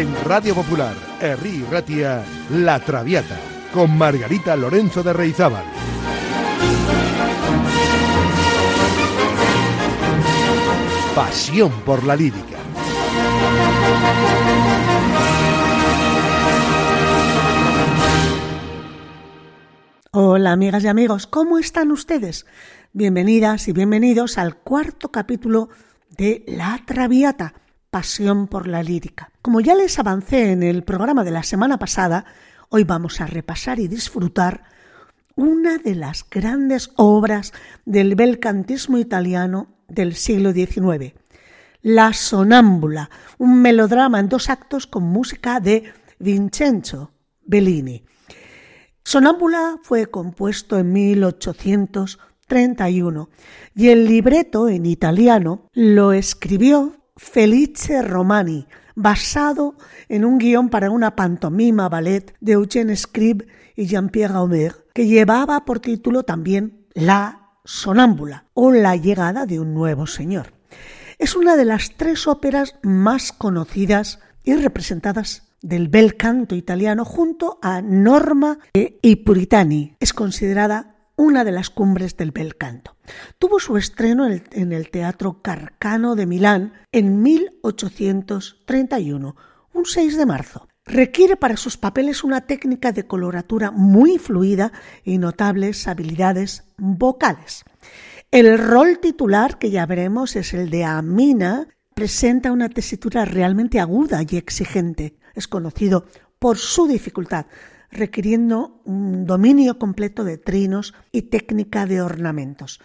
En Radio Popular, Herri Ratia, La Traviata, con Margarita Lorenzo de Reizábal. Pasión por la lírica. Hola amigas y amigos, ¿cómo están ustedes? Bienvenidas y bienvenidos al cuarto capítulo de La Traviata, Pasión por la lírica. Como ya les avancé en el programa de la semana pasada, hoy vamos a repasar y disfrutar una de las grandes obras del bel cantismo italiano del siglo XIX, La Sonámbula, un melodrama en dos actos con música de Vincenzo Bellini. Sonámbula fue compuesto en 1831 y el libreto en italiano lo escribió Felice Romani, basado en un guion para una pantomima ballet de Eugène Scribe y Jean-Pierre Homer, que llevaba por título también La Sonámbula o La llegada de un nuevo señor. Es una de las tres óperas más conocidas y representadas del bel canto italiano junto a Norma e Puritani. Es considerada una de las cumbres del bel canto. Tuvo su estreno en el Teatro Carcano de Milán en 1831, un 6 de marzo. Requiere para sus papeles una técnica de coloratura muy fluida y notables habilidades vocales. El rol titular, que ya veremos, es el de Amina, presenta una tesitura realmente aguda y exigente. Es conocido por su dificultad, requiriendo un dominio completo de trinos y técnica de ornamentos.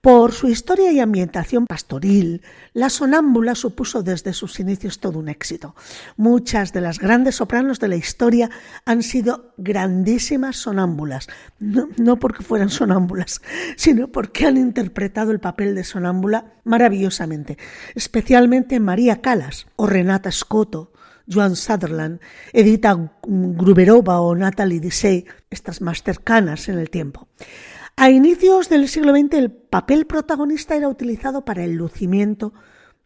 Por su historia y ambientación pastoril, la sonámbula supuso desde sus inicios todo un éxito. Muchas de las grandes sopranos de la historia han sido grandísimas sonámbulas, no, porque fueran sonámbulas, sino porque han interpretado el papel de sonámbula maravillosamente, especialmente María Calas o Renata Scotto, Joan Sutherland, Edita Gruberova o Natalie Dessay, estas más cercanas en el tiempo. A inicios del siglo XX el papel protagonista era utilizado para el lucimiento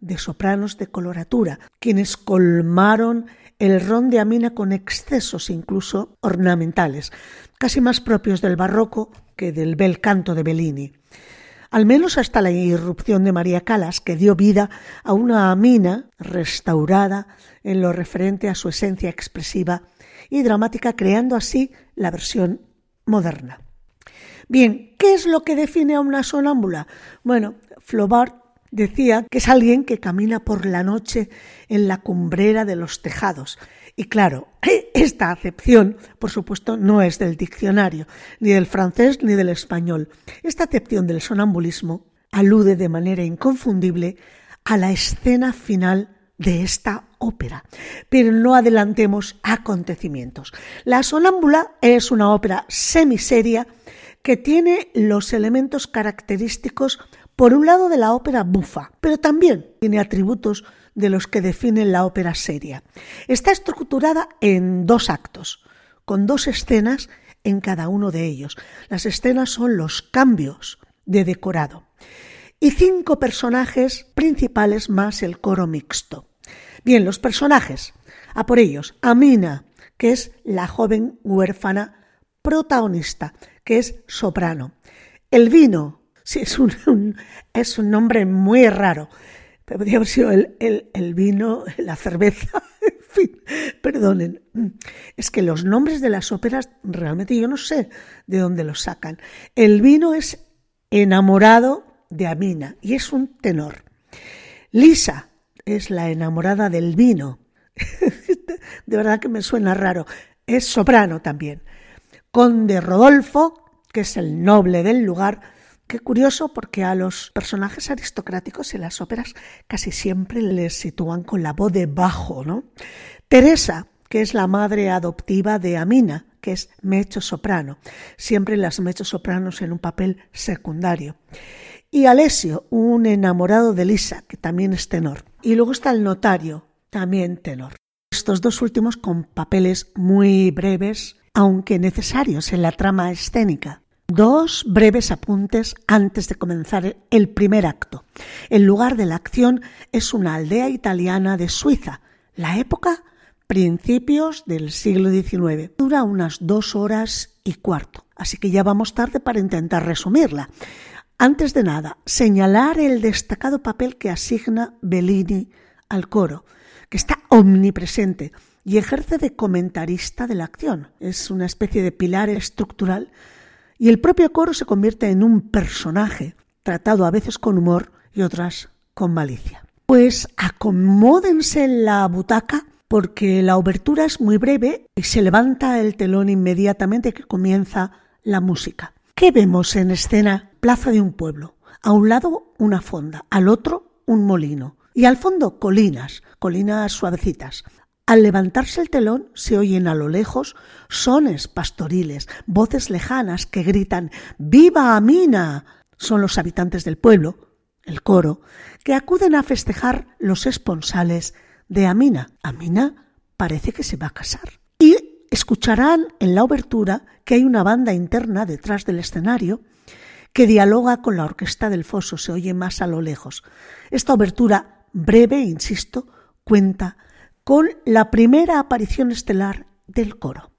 de sopranos de coloratura, quienes colmaron el ron de Amina con excesos incluso ornamentales, casi más propios del barroco que del bel canto de Bellini. Al menos hasta la irrupción de María Calas, que dio vida a una Amina restaurada en lo referente a su esencia expresiva y dramática, creando así la versión moderna. Bien, ¿qué es lo que define a una sonámbula? Bueno, Flaubert decía que es alguien que camina por la noche en la cumbrera de los tejados. Y claro, esta acepción, por supuesto, no es del diccionario, ni del francés ni del español. Esta acepción del sonambulismo alude de manera inconfundible a la escena final de esta ópera. Pero no adelantemos acontecimientos. La sonámbula es una ópera semiseria que tiene los elementos característicos, por un lado, de la ópera bufa, pero también tiene atributos de los que definen la ópera seria. Está estructurada en dos actos, con dos escenas en cada uno de ellos. Las escenas son los cambios de decorado y cinco personajes principales más el coro mixto. Bien, los personajes, a por ellos, Amina, que es la joven huérfana protagonista, que es soprano. El vino, sí, es un, es un nombre muy raro. Podría haber sido el, el, el vino, la cerveza, en fin, perdonen. Es que los nombres de las óperas realmente yo no sé de dónde los sacan. El vino es enamorado de Amina y es un tenor. Lisa es la enamorada del vino. de verdad que me suena raro. Es soprano también. Conde Rodolfo, que es el noble del lugar. Qué curioso porque a los personajes aristocráticos en las óperas casi siempre les sitúan con la voz de bajo, ¿no? Teresa, que es la madre adoptiva de Amina, que es mecho soprano, siempre las mechos sopranos en un papel secundario. Y Alessio, un enamorado de Lisa, que también es tenor. Y luego está el notario, también tenor. Estos dos últimos con papeles muy breves aunque necesarios en la trama escénica. Dos breves apuntes antes de comenzar el primer acto. El lugar de la acción es una aldea italiana de Suiza, la época principios del siglo XIX. Dura unas dos horas y cuarto, así que ya vamos tarde para intentar resumirla. Antes de nada, señalar el destacado papel que asigna Bellini al coro, que está omnipresente y ejerce de comentarista de la acción. Es una especie de pilar estructural y el propio coro se convierte en un personaje, tratado a veces con humor y otras con malicia. Pues acomódense en la butaca porque la obertura es muy breve y se levanta el telón inmediatamente que comienza la música. ¿Qué vemos en escena? Plaza de un pueblo. A un lado una fonda, al otro un molino y al fondo colinas, colinas suavecitas. Al levantarse el telón se oyen a lo lejos sones pastoriles, voces lejanas que gritan ¡Viva Amina! Son los habitantes del pueblo, el coro, que acuden a festejar los esponsales de Amina. Amina parece que se va a casar. Escucharán en la obertura que hay una banda interna detrás del escenario que dialoga con la orquesta del foso, se oye más a lo lejos. Esta obertura, breve, insisto, cuenta con la primera aparición estelar del coro.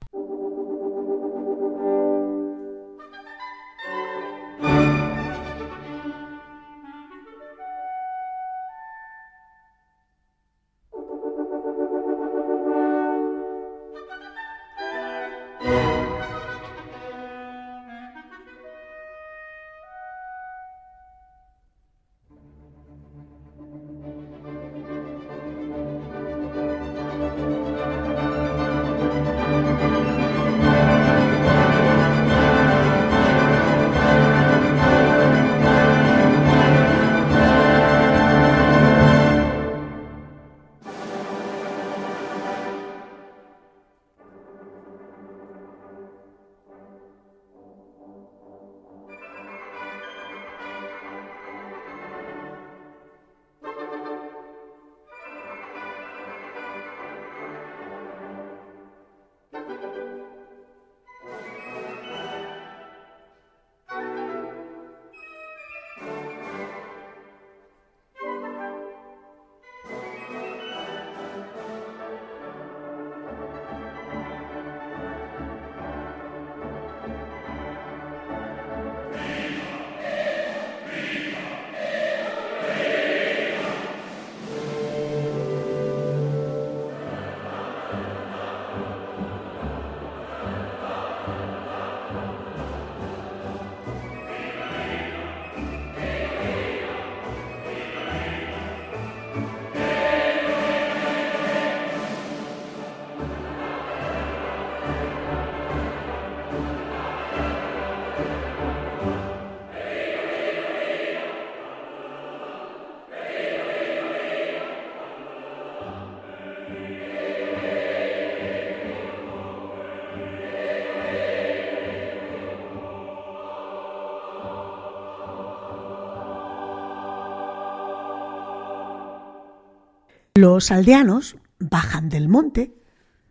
Los aldeanos bajan del monte,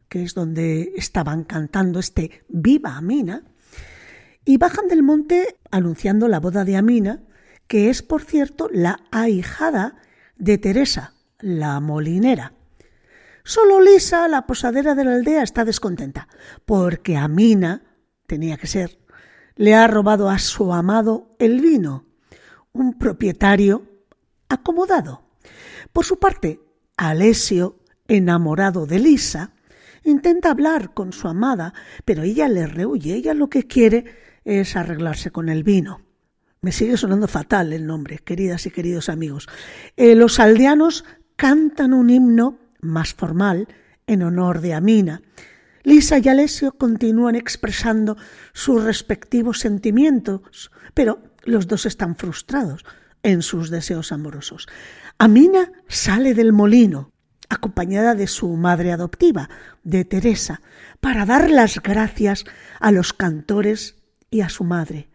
que es donde estaban cantando este Viva Amina, y bajan del monte anunciando la boda de Amina, que es, por cierto, la ahijada de Teresa, la molinera. Solo Lisa, la posadera de la aldea, está descontenta, porque Amina, tenía que ser, le ha robado a su amado el vino, un propietario acomodado. Por su parte, Alesio, enamorado de Lisa, intenta hablar con su amada, pero ella le rehuye. Ella lo que quiere es arreglarse con el vino. Me sigue sonando fatal el nombre, queridas y queridos amigos. Eh, los aldeanos cantan un himno más formal en honor de Amina. Lisa y Alesio continúan expresando sus respectivos sentimientos, pero los dos están frustrados en sus deseos amorosos. Amina sale del molino, acompañada de su madre adoptiva, de Teresa, para dar las gracias a los cantores y a su madre.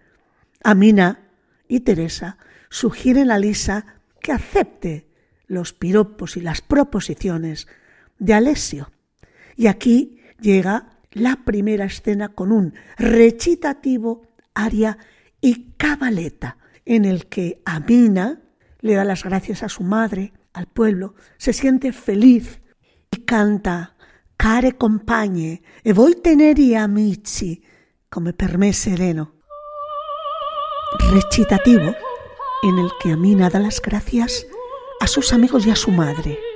Amina y Teresa sugieren a Lisa que acepte los piropos y las proposiciones de Alessio. Y aquí llega la primera escena con un recitativo, aria y cabaleta, en el que Amina le da las gracias a su madre, al pueblo, se siente feliz y canta, care compagne e voi teneri amici, come per me sereno. Recitativo en el que Amina da las gracias a sus amigos y a su madre.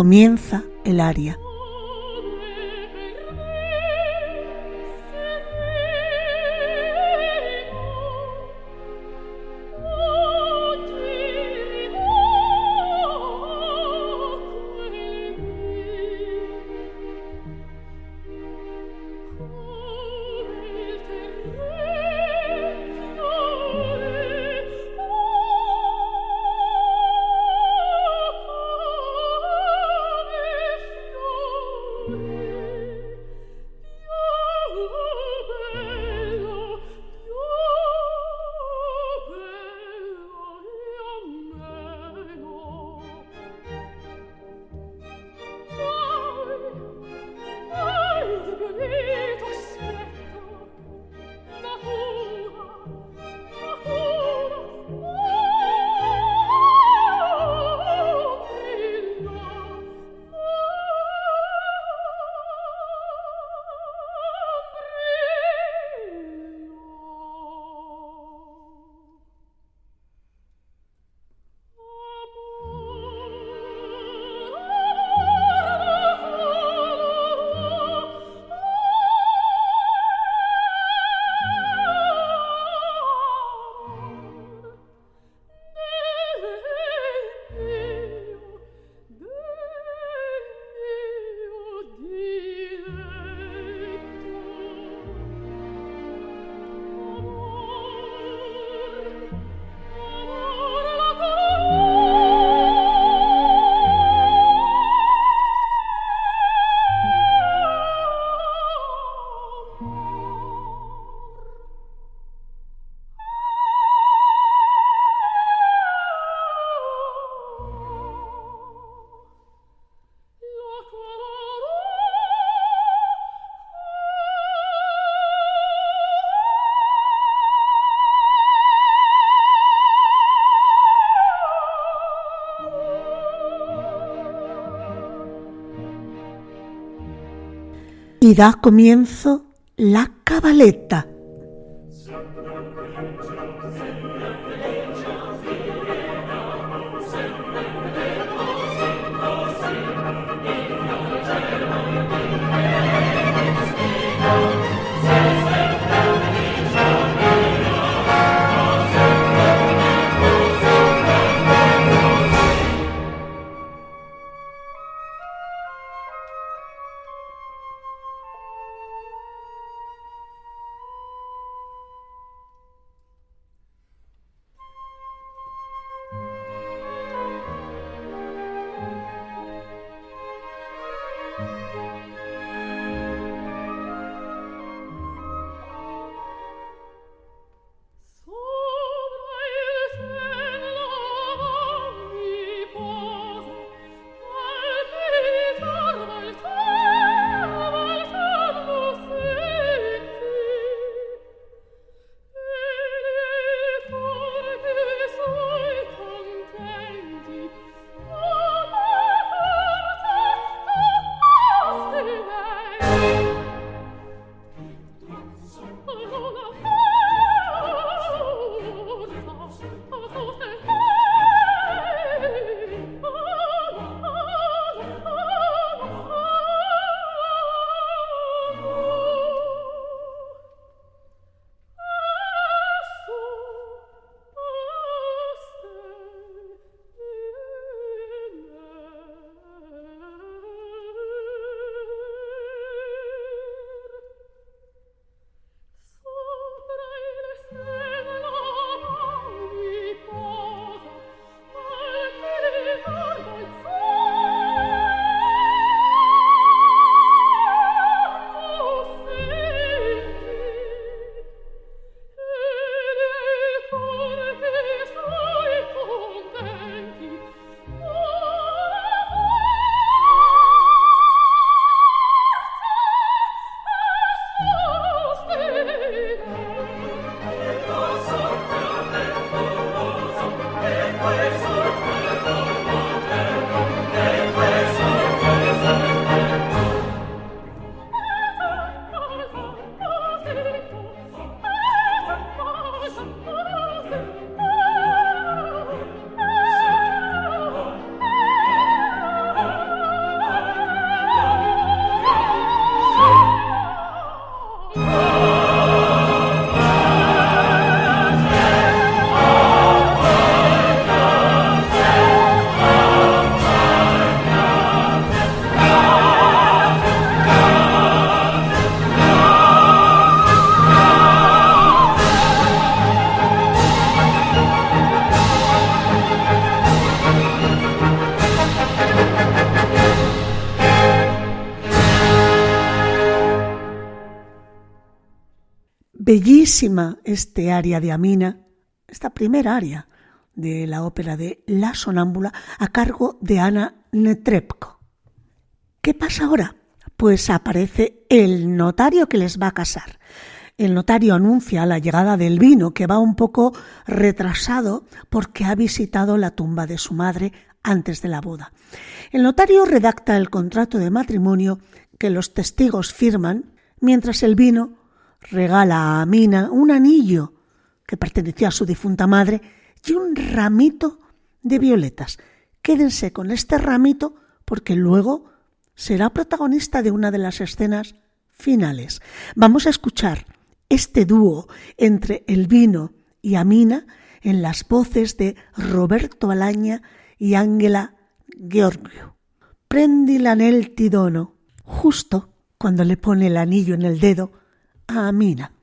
Comienza el aria. Y da comienzo la cabaleta. Bellísima este aria de Amina, esta primera aria de la ópera de La Sonámbula a cargo de Ana Netrebko. ¿Qué pasa ahora? Pues aparece el notario que les va a casar. El notario anuncia la llegada del vino, que va un poco retrasado porque ha visitado la tumba de su madre antes de la boda. El notario redacta el contrato de matrimonio que los testigos firman, mientras el vino regala a Mina un anillo que perteneció a su difunta madre y un ramito de violetas. Quédense con este ramito porque luego será protagonista de una de las escenas finales. Vamos a escuchar este dúo entre el vino y Amina en las voces de Roberto Alaña y Ángela Giorgio. Prendi l'anel tidono, justo cuando le pone el anillo en el dedo a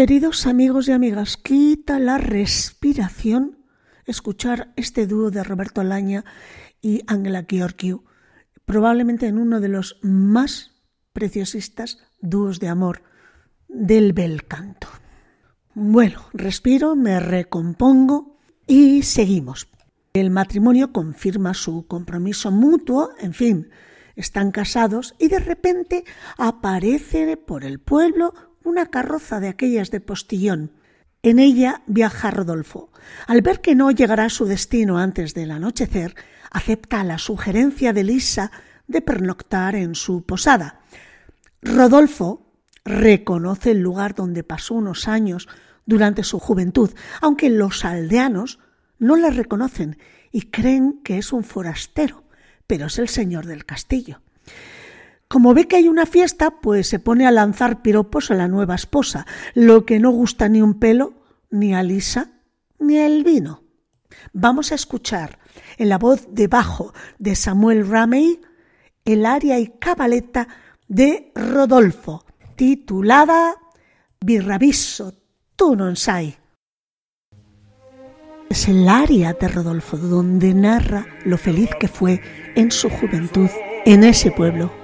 Queridos amigos y amigas, quita la respiración escuchar este dúo de Roberto Laña y Angela Georgiou, probablemente en uno de los más preciosistas dúos de amor del bel canto. Bueno, respiro, me recompongo y seguimos. El matrimonio confirma su compromiso mutuo, en fin, están casados y de repente aparece por el pueblo una carroza de aquellas de postillón. En ella viaja Rodolfo. Al ver que no llegará a su destino antes del anochecer, acepta la sugerencia de Lisa de pernoctar en su posada. Rodolfo reconoce el lugar donde pasó unos años durante su juventud, aunque los aldeanos no le reconocen y creen que es un forastero, pero es el señor del castillo. Como ve que hay una fiesta, pues se pone a lanzar piropos a la nueva esposa, lo que no gusta ni un pelo, ni a Lisa, ni al vino. Vamos a escuchar en la voz de bajo de Samuel Ramey el aria y cabaleta de Rodolfo, titulada Birrabisso, tu non sai. Es el aria de Rodolfo donde narra lo feliz que fue en su juventud en ese pueblo.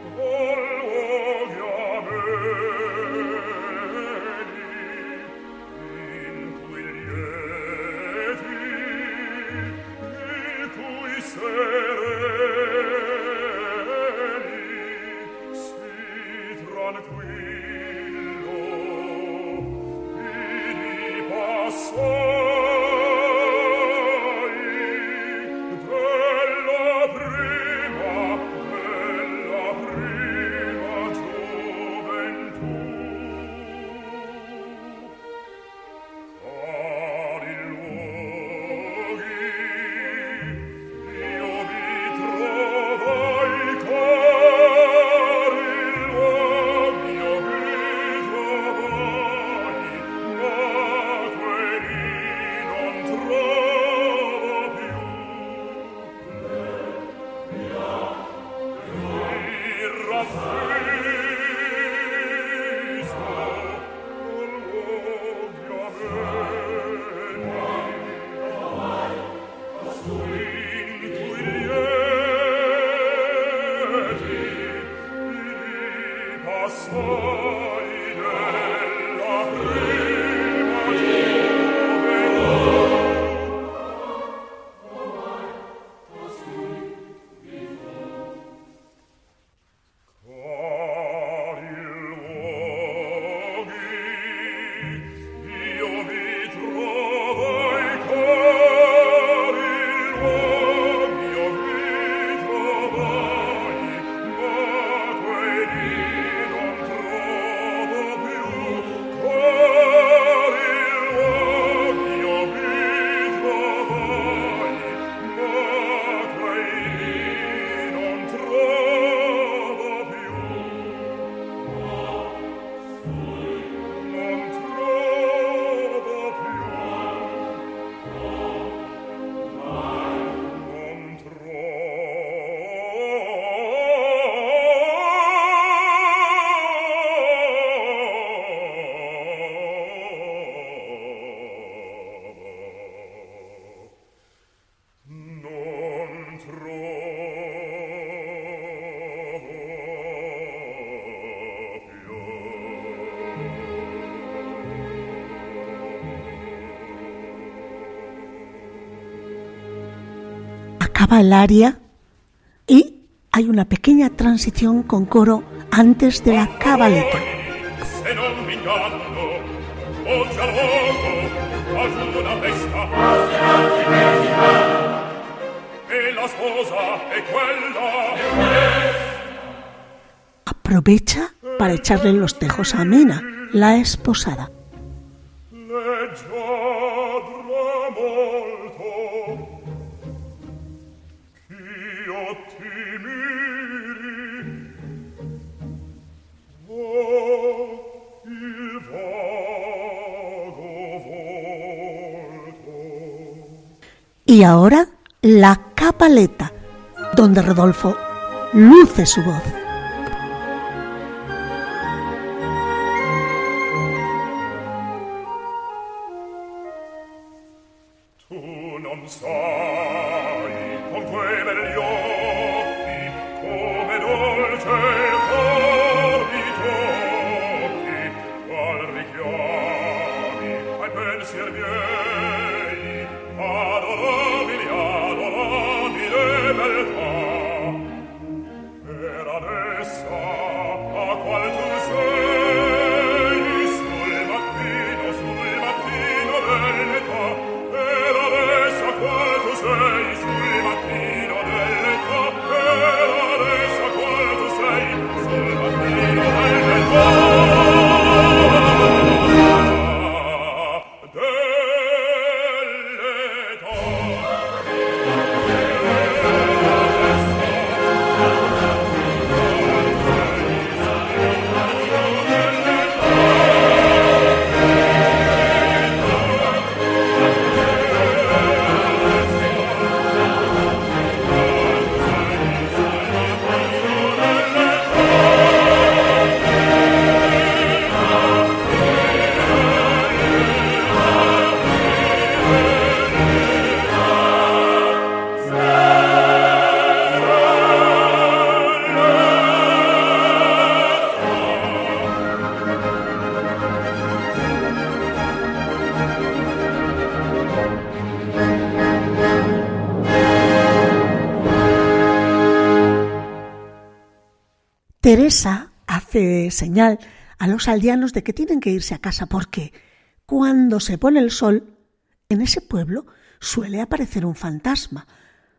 El y hay una pequeña transición con coro antes de la cabaleta. Aprovecha para echarle los tejos a Mina, la esposada. Y ahora la capaleta, donde Rodolfo luce su voz. Teresa hace señal a los aldeanos de que tienen que irse a casa porque cuando se pone el sol, en ese pueblo suele aparecer un fantasma.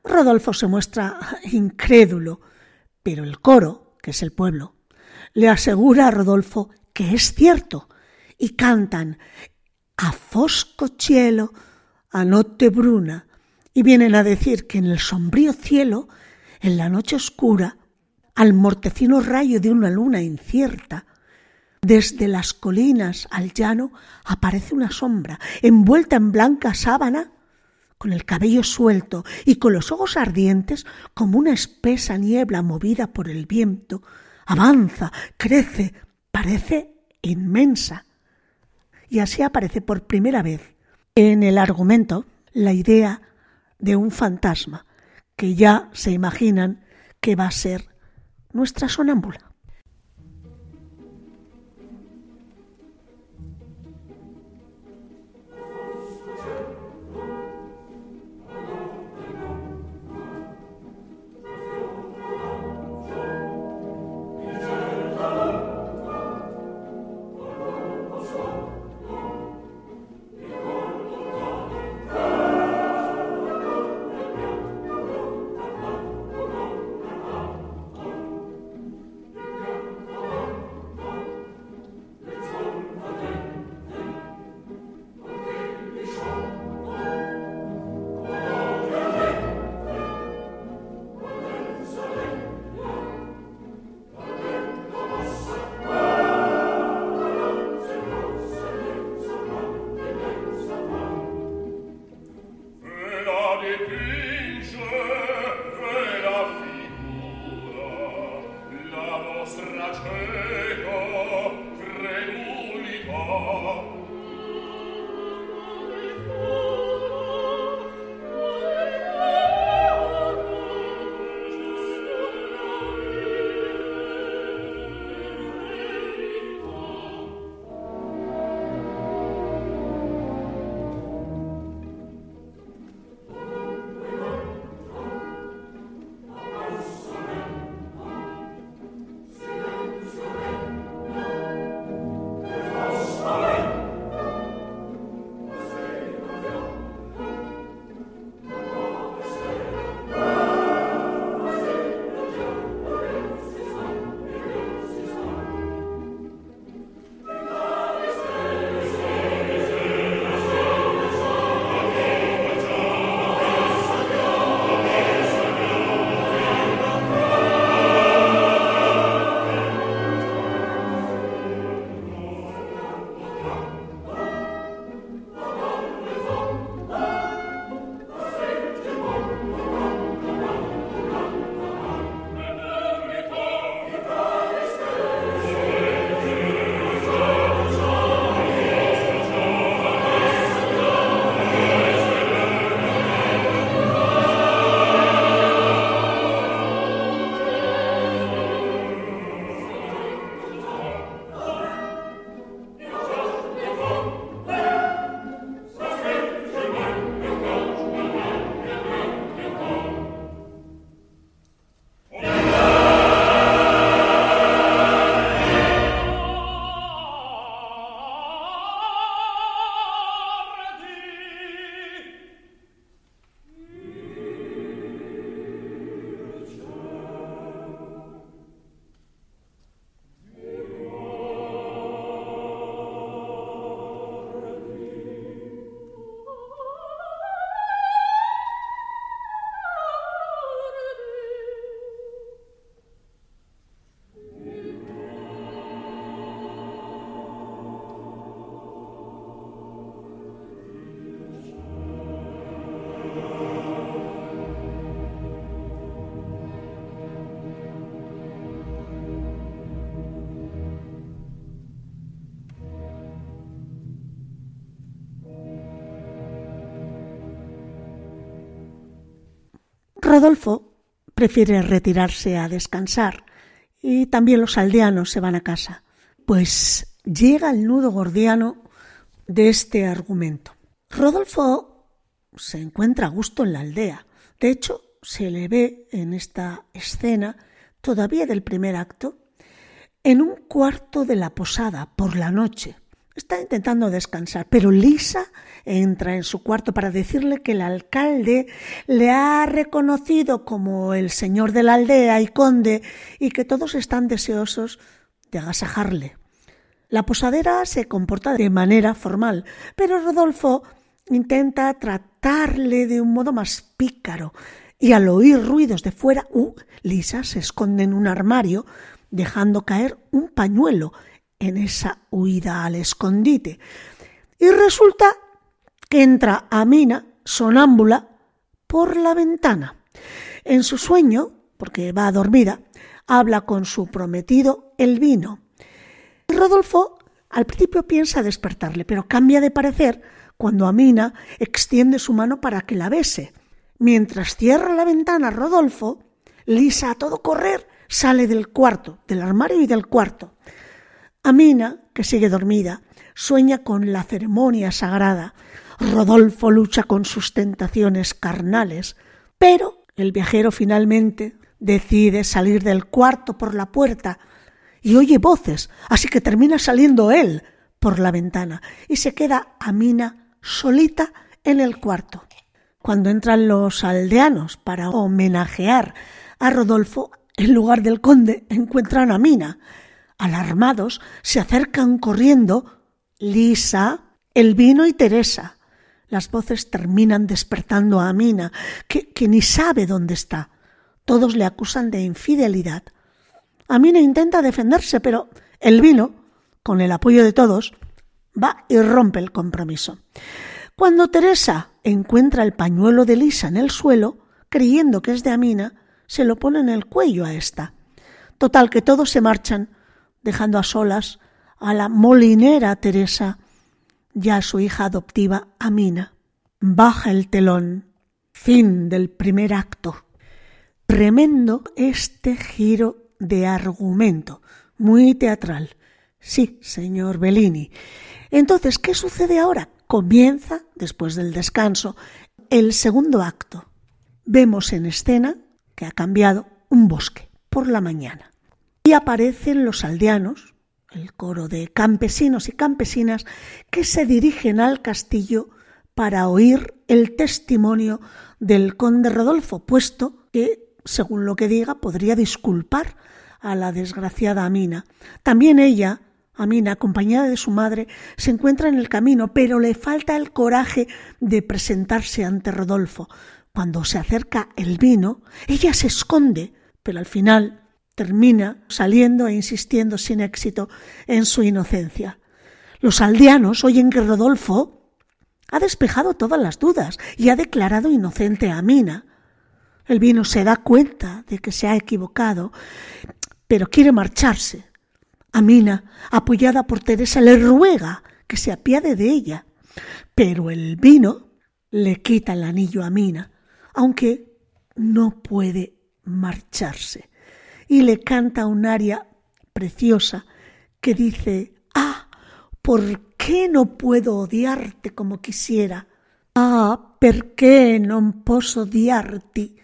Rodolfo se muestra incrédulo, pero el coro, que es el pueblo, le asegura a Rodolfo que es cierto y cantan a fosco cielo, a notte bruna, y vienen a decir que en el sombrío cielo, en la noche oscura, al mortecino rayo de una luna incierta, desde las colinas al llano aparece una sombra, envuelta en blanca sábana, con el cabello suelto y con los ojos ardientes como una espesa niebla movida por el viento, avanza, crece, parece inmensa. Y así aparece por primera vez en el argumento la idea de un fantasma que ya se imaginan que va a ser nuestra sonámbula. Rodolfo prefiere retirarse a descansar y también los aldeanos se van a casa, pues llega el nudo gordiano de este argumento. Rodolfo se encuentra a gusto en la aldea. De hecho, se le ve en esta escena todavía del primer acto en un cuarto de la posada por la noche. Está intentando descansar, pero Lisa entra en su cuarto para decirle que el alcalde le ha reconocido como el señor de la aldea y conde y que todos están deseosos de agasajarle. La posadera se comporta de manera formal, pero Rodolfo intenta tratarle de un modo más pícaro y al oír ruidos de fuera, uh, Lisa se esconde en un armario dejando caer un pañuelo en esa huida al escondite. Y resulta que entra Amina, sonámbula, por la ventana. En su sueño, porque va dormida, habla con su prometido el vino. Rodolfo al principio piensa despertarle, pero cambia de parecer cuando Amina extiende su mano para que la bese. Mientras cierra la ventana Rodolfo, Lisa a todo correr sale del cuarto, del armario y del cuarto. Amina, que sigue dormida, sueña con la ceremonia sagrada. Rodolfo lucha con sus tentaciones carnales, pero el viajero finalmente decide salir del cuarto por la puerta y oye voces, así que termina saliendo él por la ventana y se queda Amina solita en el cuarto. Cuando entran los aldeanos para homenajear a Rodolfo, en lugar del conde encuentran a Mina. Alarmados, se acercan corriendo Lisa, Elvino y Teresa. Las voces terminan despertando a Mina, que, ni sabe dónde está. Todos le acusan de infidelidad. Amina intenta defenderse, pero Elvino, con el apoyo de todos, va y rompe el compromiso. Cuando Teresa encuentra el pañuelo de Lisa en el suelo, creyendo que es de Amina, se lo pone en el cuello a esta. Total que todos se marchan, dejando a solas a la molinera Teresa y a su hija adoptiva Amina. Baja el telón. Fin del primer acto. Tremendo este giro de argumento, muy teatral. Sí, señor Bellini. Entonces, ¿qué sucede ahora? Comienza, después del descanso, el segundo acto. Vemos en escena que ha cambiado un bosque por la mañana. Y aparecen los aldeanos, el coro de campesinos y campesinas, que se dirigen al castillo para oír el testimonio del conde Rodolfo, puesto que, según lo que diga, podría disculpar a la desgraciada Amina. También ella Amina, acompañada de su madre, se encuentra en el camino, pero le falta el coraje de presentarse ante Rodolfo. Cuando se acerca el vino, ella se esconde, pero al final termina saliendo e insistiendo sin éxito en su inocencia. Los aldeanos oyen que Rodolfo ha despejado todas las dudas y ha declarado inocente a Amina. El vino se da cuenta de que se ha equivocado, pero quiere marcharse. Amina, apoyada por Teresa, le ruega que se apiade de ella, pero el vino le quita el anillo a Amina, aunque no puede marcharse, y le canta un aria preciosa que dice, ah, ¿por qué no puedo odiarte como quisiera? Ah, qué no posso odiarti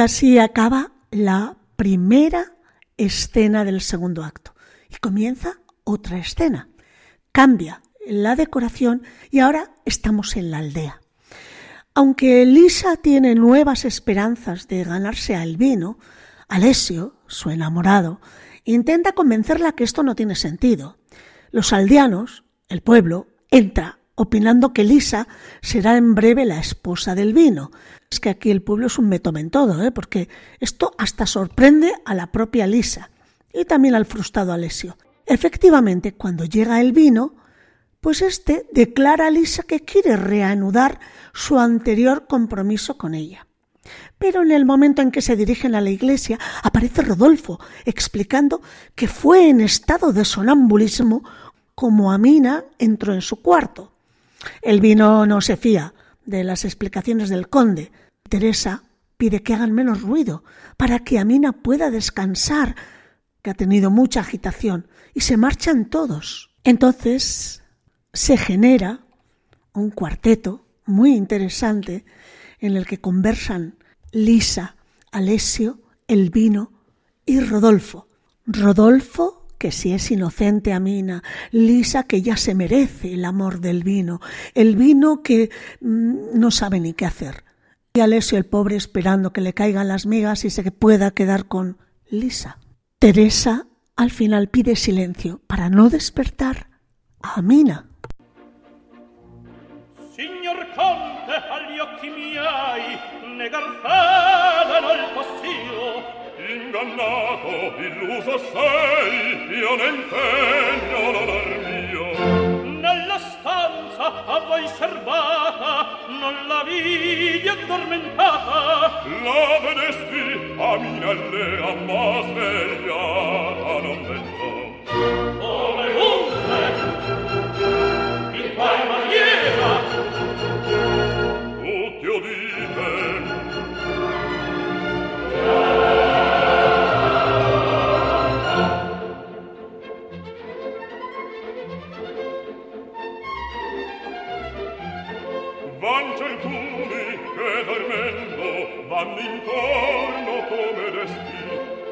así acaba la primera escena del segundo acto. Y comienza otra escena. Cambia la decoración y ahora estamos en la aldea. Aunque Lisa tiene nuevas esperanzas de ganarse al vino, Alessio, su enamorado, intenta convencerla que esto no tiene sentido. Los aldeanos, el pueblo, entra opinando que Lisa será en breve la esposa del vino. Es que aquí el pueblo es un metomen todo, ¿eh? porque esto hasta sorprende a la propia Lisa y también al frustrado Alessio. Efectivamente, cuando llega el vino, pues éste declara a Lisa que quiere reanudar su anterior compromiso con ella. Pero en el momento en que se dirigen a la iglesia aparece Rodolfo explicando que fue en estado de sonambulismo como Amina entró en su cuarto. El vino no se fía de las explicaciones del conde. Teresa pide que hagan menos ruido para que Amina pueda descansar, que ha tenido mucha agitación, y se marchan todos. Entonces se genera un cuarteto muy interesante en el que conversan Lisa, Alessio, el vino y Rodolfo. Rodolfo que si es inocente Amina, Lisa que ya se merece el amor del vino, el vino que mm, no sabe ni qué hacer. Y Alessio el pobre esperando que le caigan las migas y se pueda quedar con Lisa. Teresa al final pide silencio para no despertar a Amina. Conte, ingannato, illuso sei, io ne impegno l'onor mio. Nella stanza a voi serbata, non la vidi addormentata. La vedesti a minelle, ma svegliata non vedi.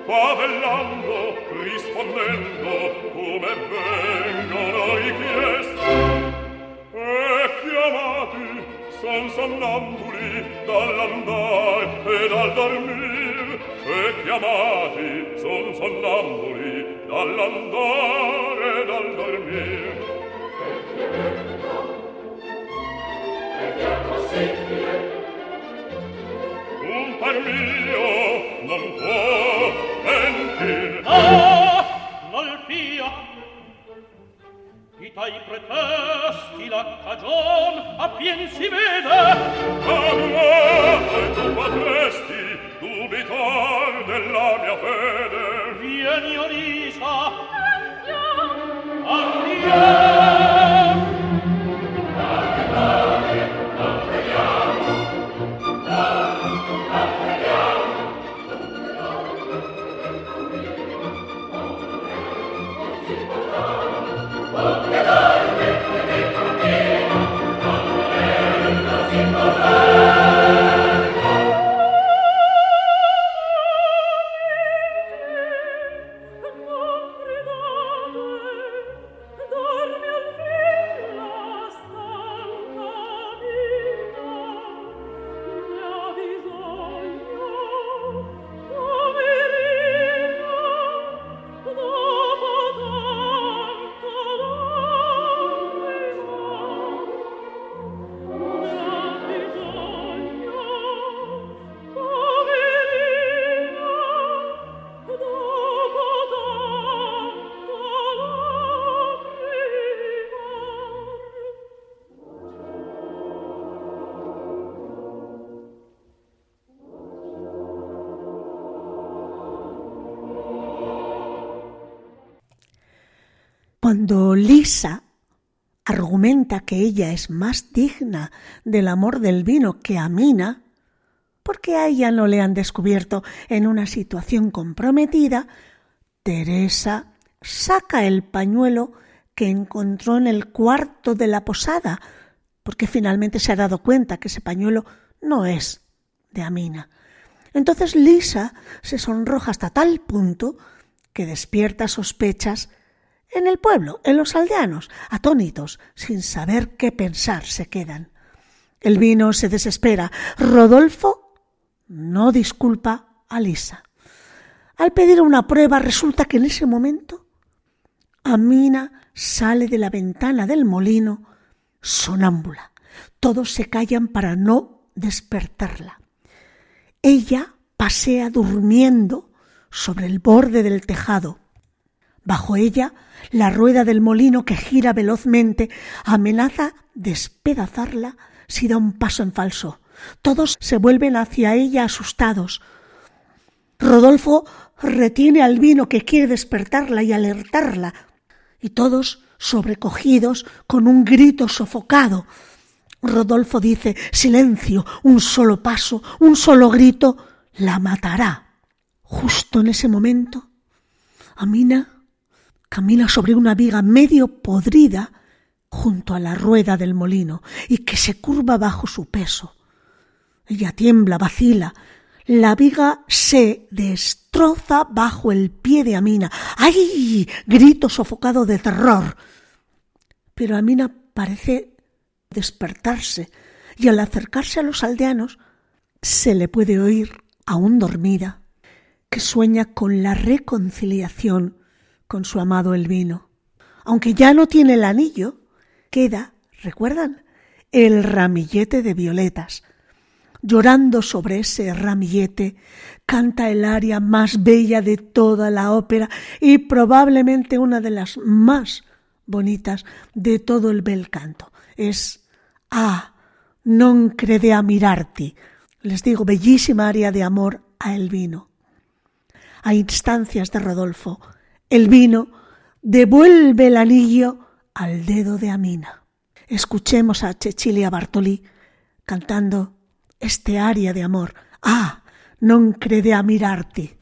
favellando, rispondendo come vengono richiesti. E chiamati son sonnambuli dall'andar e dal dormir, e chiamati son sonnambuli dall'andar e dal dormir. E che è possibile? Un par mio non può in ah nol pia vita i pretesti la cagion appien si vede amore tu potresti dubitar della mia fede vieni Orisa andiamo. Andiamo. Oh, Cuando Lisa argumenta que ella es más digna del amor del vino que Amina, porque a ella no le han descubierto en una situación comprometida, Teresa saca el pañuelo que encontró en el cuarto de la posada, porque finalmente se ha dado cuenta que ese pañuelo no es de Amina. Entonces Lisa se sonroja hasta tal punto que despierta sospechas en el pueblo, en los aldeanos, atónitos, sin saber qué pensar, se quedan. El vino se desespera. Rodolfo no disculpa a Lisa. Al pedir una prueba resulta que en ese momento Amina sale de la ventana del molino sonámbula. Todos se callan para no despertarla. Ella pasea durmiendo sobre el borde del tejado. Bajo ella, la rueda del molino que gira velozmente amenaza despedazarla si da un paso en falso. Todos se vuelven hacia ella asustados. Rodolfo retiene al vino que quiere despertarla y alertarla, y todos sobrecogidos con un grito sofocado. Rodolfo dice Silencio, un solo paso, un solo grito, la matará. Justo en ese momento, Amina camina sobre una viga medio podrida junto a la rueda del molino y que se curva bajo su peso. Ella tiembla, vacila. La viga se destroza bajo el pie de Amina. ¡Ay! grito sofocado de terror. Pero Amina parece despertarse y al acercarse a los aldeanos se le puede oír, aún dormida, que sueña con la reconciliación con su amado Elvino. Aunque ya no tiene el anillo, queda, ¿recuerdan? El ramillete de violetas. Llorando sobre ese ramillete, canta el aria más bella de toda la ópera y probablemente una de las más bonitas de todo el bel canto. Es Ah, non crede a mirarti. Les digo, bellísima aria de amor a Elvino. A instancias de Rodolfo, Elvino devuelve el anillo al dedo de Amina. Escuchemos a Cecilia Bartoli cantando este aria de amor. Ah, non crede a mirarti.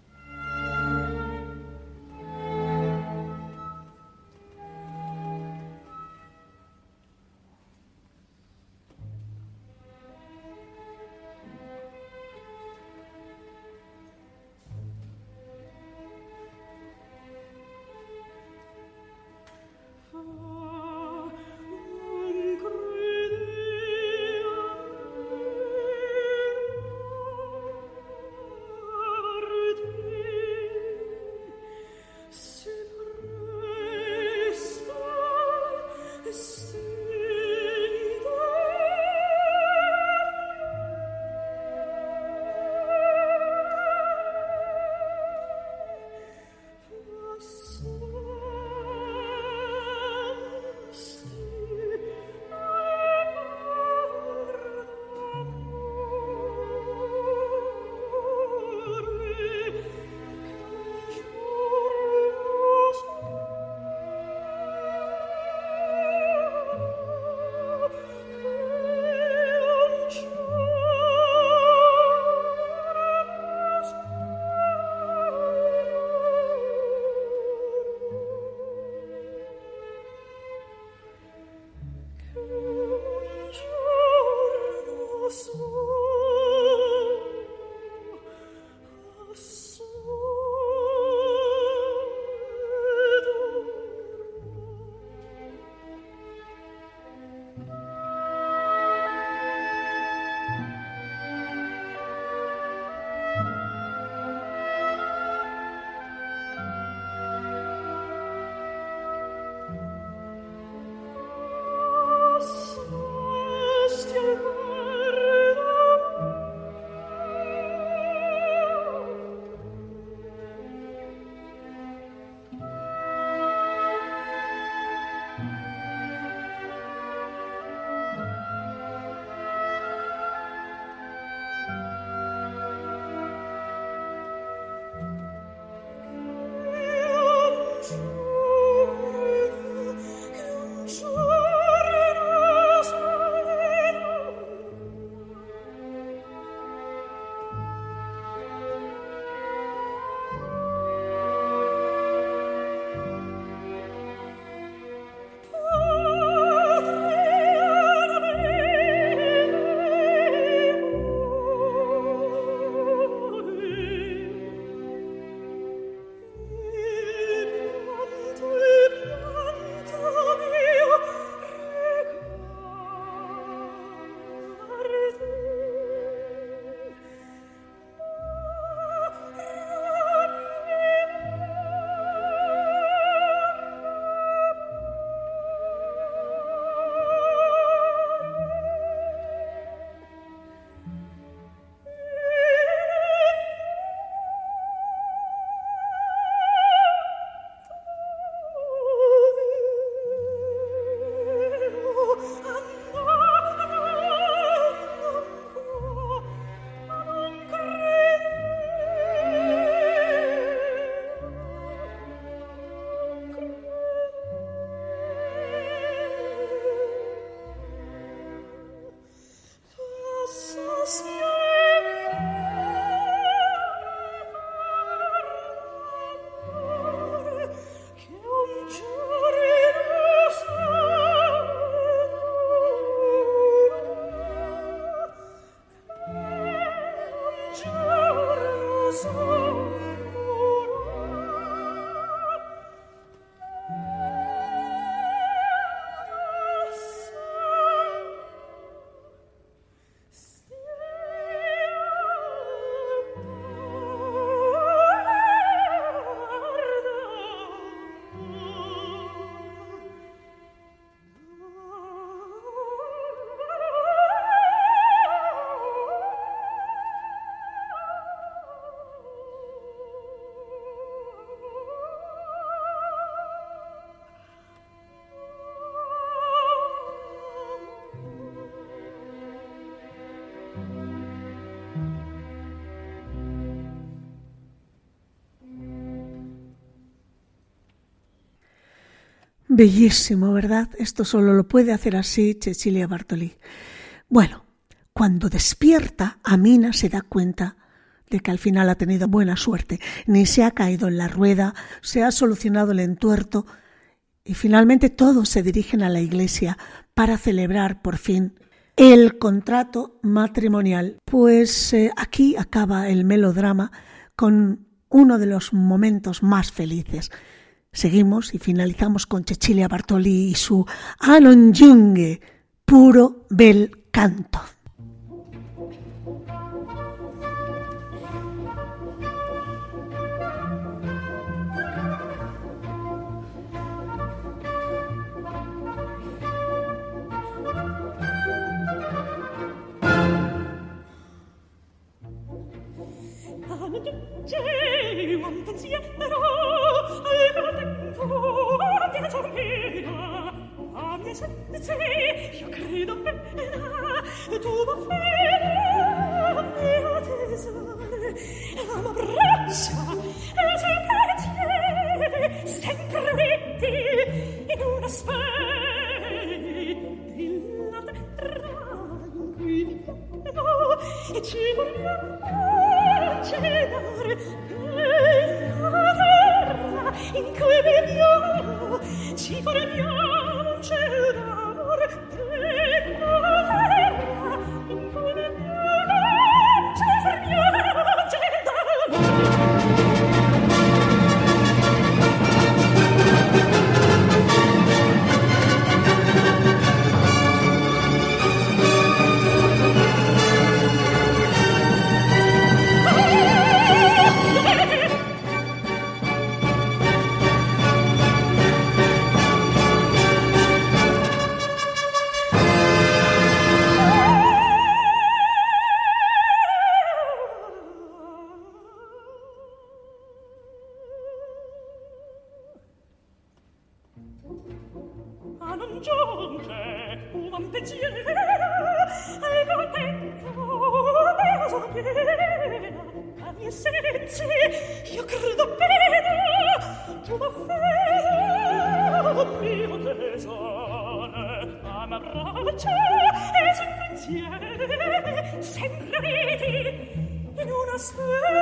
Bellísimo, ¿verdad? Esto solo lo puede hacer así Cecilia Bartoli. Bueno, cuando despierta, Amina se da cuenta de que al final ha tenido buena suerte, ni se ha caído en la rueda, se ha solucionado el entuerto y finalmente todos se dirigen a la iglesia para celebrar por fin el contrato matrimonial. Pues eh, aquí acaba el melodrama con uno de los momentos más felices. Seguimos y finalizamos con Cecilia Bartoli y su Anon Junge, puro bel canto. se, io credo appena, tu m'affera, mio tesore, la m'abbraccia, e sempre te, sempre in una spei, della terra in cui e ci vogliamo cenare, a non giunge uvam te ciera al contento peso piena a mie sensi io credo bene tu m'affera oh mio tesore a m'abbraccia e sul pensiero sempre riti in una sera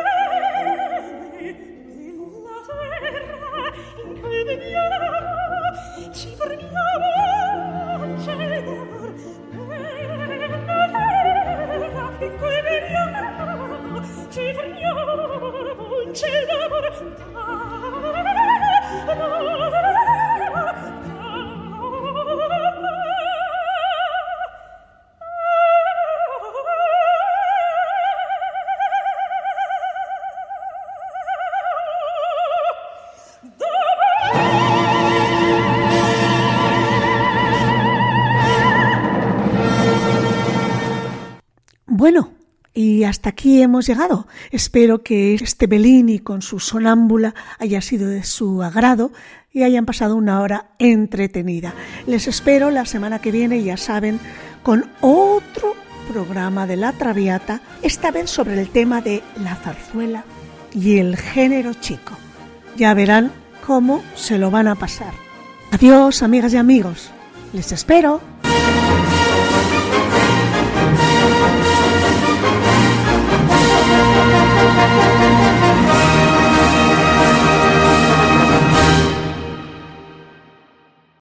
hemos llegado. Espero que este Bellini con su sonámbula haya sido de su agrado y hayan pasado una hora entretenida. Les espero la semana que viene, ya saben, con otro programa de La Traviata, esta vez sobre el tema de la zarzuela y el género chico. Ya verán cómo se lo van a pasar. Adiós, amigas y amigos. Les espero.